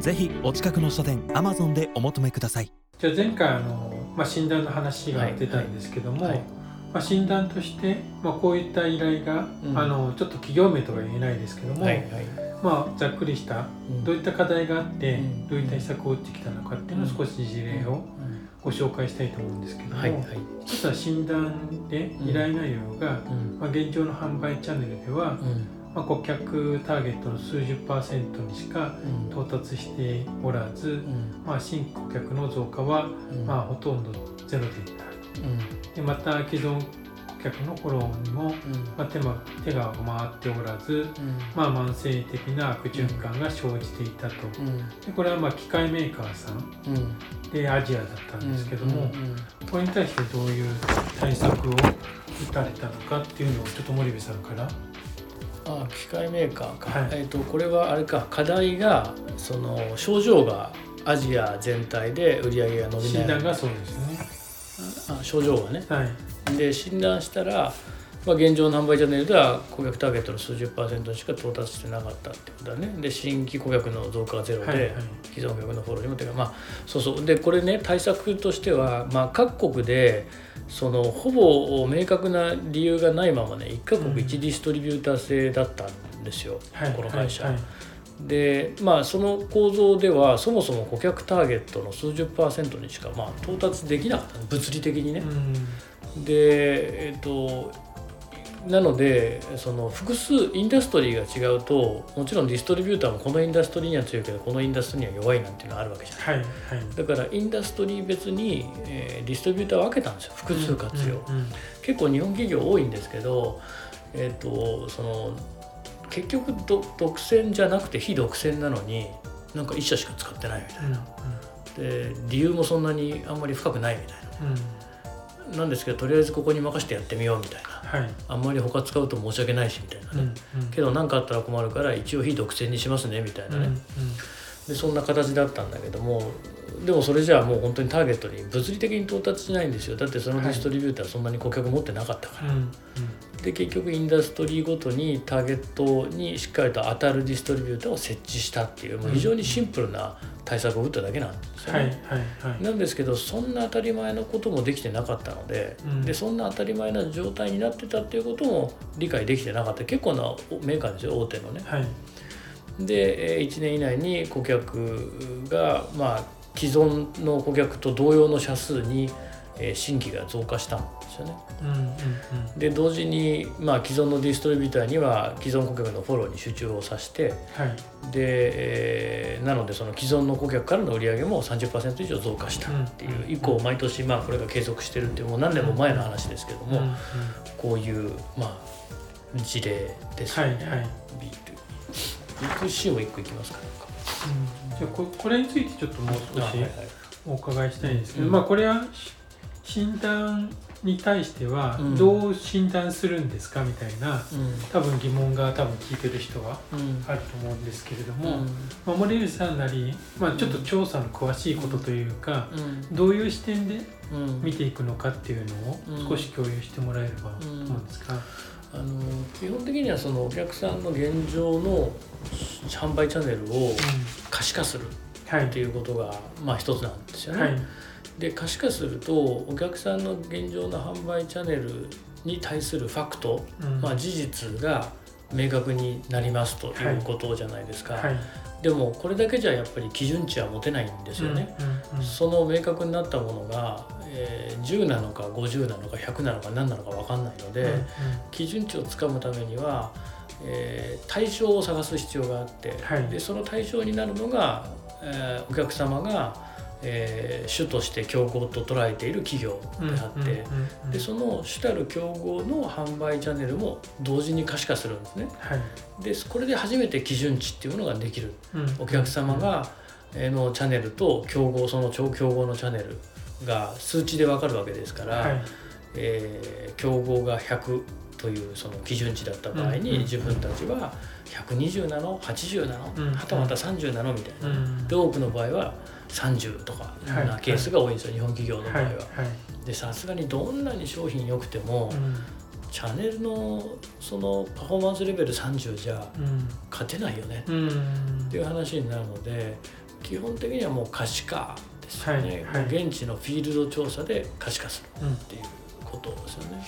ぜひお近くの書店アマゾンでお求めください。じゃあ前回あの、まあ、診断の話が出たんですけども、はい。はいまあ、診断として、まあ、こういった依頼が、うん。あのちょっと企業名とは言えないですけども、はいはい。まあ、ざっくりしたうん。どういった課題があって、うん。どういった施策を打ってきたのかっていうのを少し事例をご紹介したいと思うんですけども、はいはい。一つは診断で依頼内容が、うん。まあ、現状の販売チャンネルでは、うんまあ、顧客ターゲットの数十パーセントにしかうん。到達しておらず、うん。まあ、新顧客の増加は、うん。まあ、ほとんどゼロでいったうん。でまた既存顧客のフォローにも、うん。まあ、手間手が回っておらず、うん。まあ、慢性的な悪循環が生じていたと、うん。でこれはまあ機械メーカーさんうん。でアジアだったんですけども、これに対してどういう対策を打たれたのかっていうのをちょっと森部さんからあ機械メーカーか、はい。えっ、とこれはあれか。課題がその症状がアジア全体で売り上げが伸びない。診断がそうですよね。あ症状がね。はい。で診断したら、まあ、現状の販売チャンネルでは顧客ターゲットの数十パーセントにしか到達してなかったってことだね。で新規顧客の増加がゼロで、はいはい。既存顧客のフォローにもてかまあそうそう。でこれね対策としては、まあ、各国でそのほぼ明確な理由がないままね1カ国1ディストリビューター制だったんですよ、はい。この会社。はい。はい。でまあその構造ではそもそも顧客ターゲットの数十パーセントにしかまあ到達できなかった物理的にね。うん。でえっとなのでその複数インダストリーが違うともちろんディストリビューターもこのインダストリーには強いけどこのインダストリーには弱いなんていうのがあるわけじゃない。はいはい。だからインダストリー別に、えーディストリビューターを分けたんですよ複数活用、うんうん。結構日本企業多いんですけどえっ、とその結局ど独占じゃなくて非独占なのになんか1社しか使ってないみたいうんなで理由もそんなにあんまり深くないみたいな。うんうんなんですけどとりあえずここに任せてやってみようみたいな。はい。あんまり他使うと申し訳ないしみたいなうんね、うん。けど何かあったら困るから一応非独占にしますねみたいなね、うんうん。でそんな形だったんだけどもでもそれじゃあもう本当にターゲットに物理的に到達しないんですよ。だってそのディストリビューターそんなに顧客持ってなかったから、うん。で結局インダストリーごとにターゲットにしっかりと当たるディストリビューターを設置したっていうもう非常にシンプルな対策を打っただけなんですよはいね。はいはいなんですけどそんな当たり前のこともできてなかったので,、うんでそんな当たり前な状態になってたっていうことも理解できてなかった結構なメーカーですよ大手のね。はいで1年以内に顧客がまあ既存の顧客と同様の社数にえー新規が増加したんですよね。うんうんで同時に、まあ、既存のディストリビューターには既存顧客のフォローに集中をさせてはい。で、えーなのでその既存の顧客からの売り上げも30%以上増加したっていう、うん以降毎年まあこれが継続してるっていうもう何年も前の話ですけども、うんうん。こういう、まあ、事例ですよね。はいはい。B2- B2C も1個いきますかうん。じゃあここれについてちょっともう少しお伺いしたいんですけど、うんまあこれはし診断に対してはうん。どう診断するんですか？みたいなうん。多分疑問が多分聞いてる人はうん。あると思うんですけれども、うん。まあ、森内さんなり、まあ、ちょっと調査の詳しいことというか、うん。どういう視点でうん。見ていくのかっていうのを少し共有してもらえればと思うんですが、あの基本的にはそのお客さんの現状の販売チャンネルを可視化するはい。っていうことがまあ一つなんですよね。はいで可視化するとお客さんの現状の販売チャンネルに対するファクト、うん。まあ、事実が明確になりますということじゃないですか、はい。でもこれだけじゃやっぱり基準値は持てないんですよね。うんうんその明確になったものが、えー10なのか50なのか100なのか何なのか分かんないので、うんうん。基準値をつかむためには、えー対象を探す必要があって、はい。でその対象になるのが、えーお客様が、えー主として競合と捉えている企業うんであって、うんでその主たる競合の販売チャンネルも同時に可視化するんですね。はい。でこれで初めて基準値っていうものができる。うん。お客様が、のチャンネルと競合その超競合のチャンネルが数値で分かるわけですから、はい。えー競合が100というその基準値だった場合に、うん自分たちは120ナノ80ナノ、うん。はたまた30ナノみたいな、うん。で多くの場合は30とかはい。なケースが多いんですよ、日本企業の場合は。でさすがにどんなに商品良くても、うん。チャンネルのそのパフォーマンスレベル30じゃうん。勝てないよね。うん。っていう話になるので基本的にはもう可視化ですよね、はい。はい。もう現地のフィールド調査で可視化するうんっていうことですよね。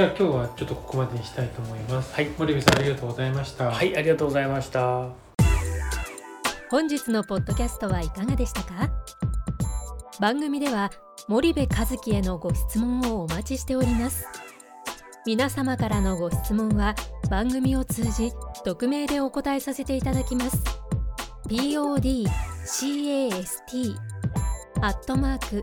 じゃあ今日はちょっとここまでにしたいと思います。はい。森部さんありがとうございました。はい、ありがとうございました。本日のポッドキャストはいかがでしたか？番組では森部和樹へのご質問をお待ちしております。皆様からのご質問は番組を通じ匿名でお答えさせていただきます。podcast アットマーク